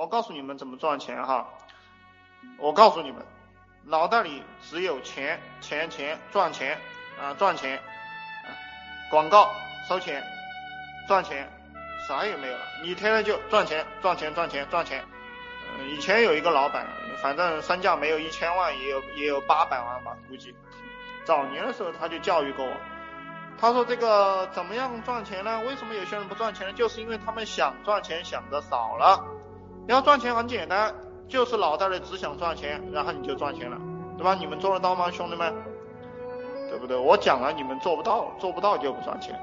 我告诉你们怎么赚钱哈，我告诉你们，脑袋里只有钱钱钱赚钱啊赚钱，广告收钱赚钱，啥也没有了，你天天就赚钱赚钱赚钱赚钱。嗯，以前有一个老板，反正身价没有一千万，也有也有八百万吧，估计。早年的时候他就教育过我，他说这个怎么样赚钱呢？为什么有些人不赚钱呢？就是因为他们想赚钱想的少了。要赚钱很简单，就是脑袋里只想赚钱，然后你就赚钱了，对吧？你们做得到吗，兄弟们？对不对？我讲了，你们做不到，做不到就不赚钱。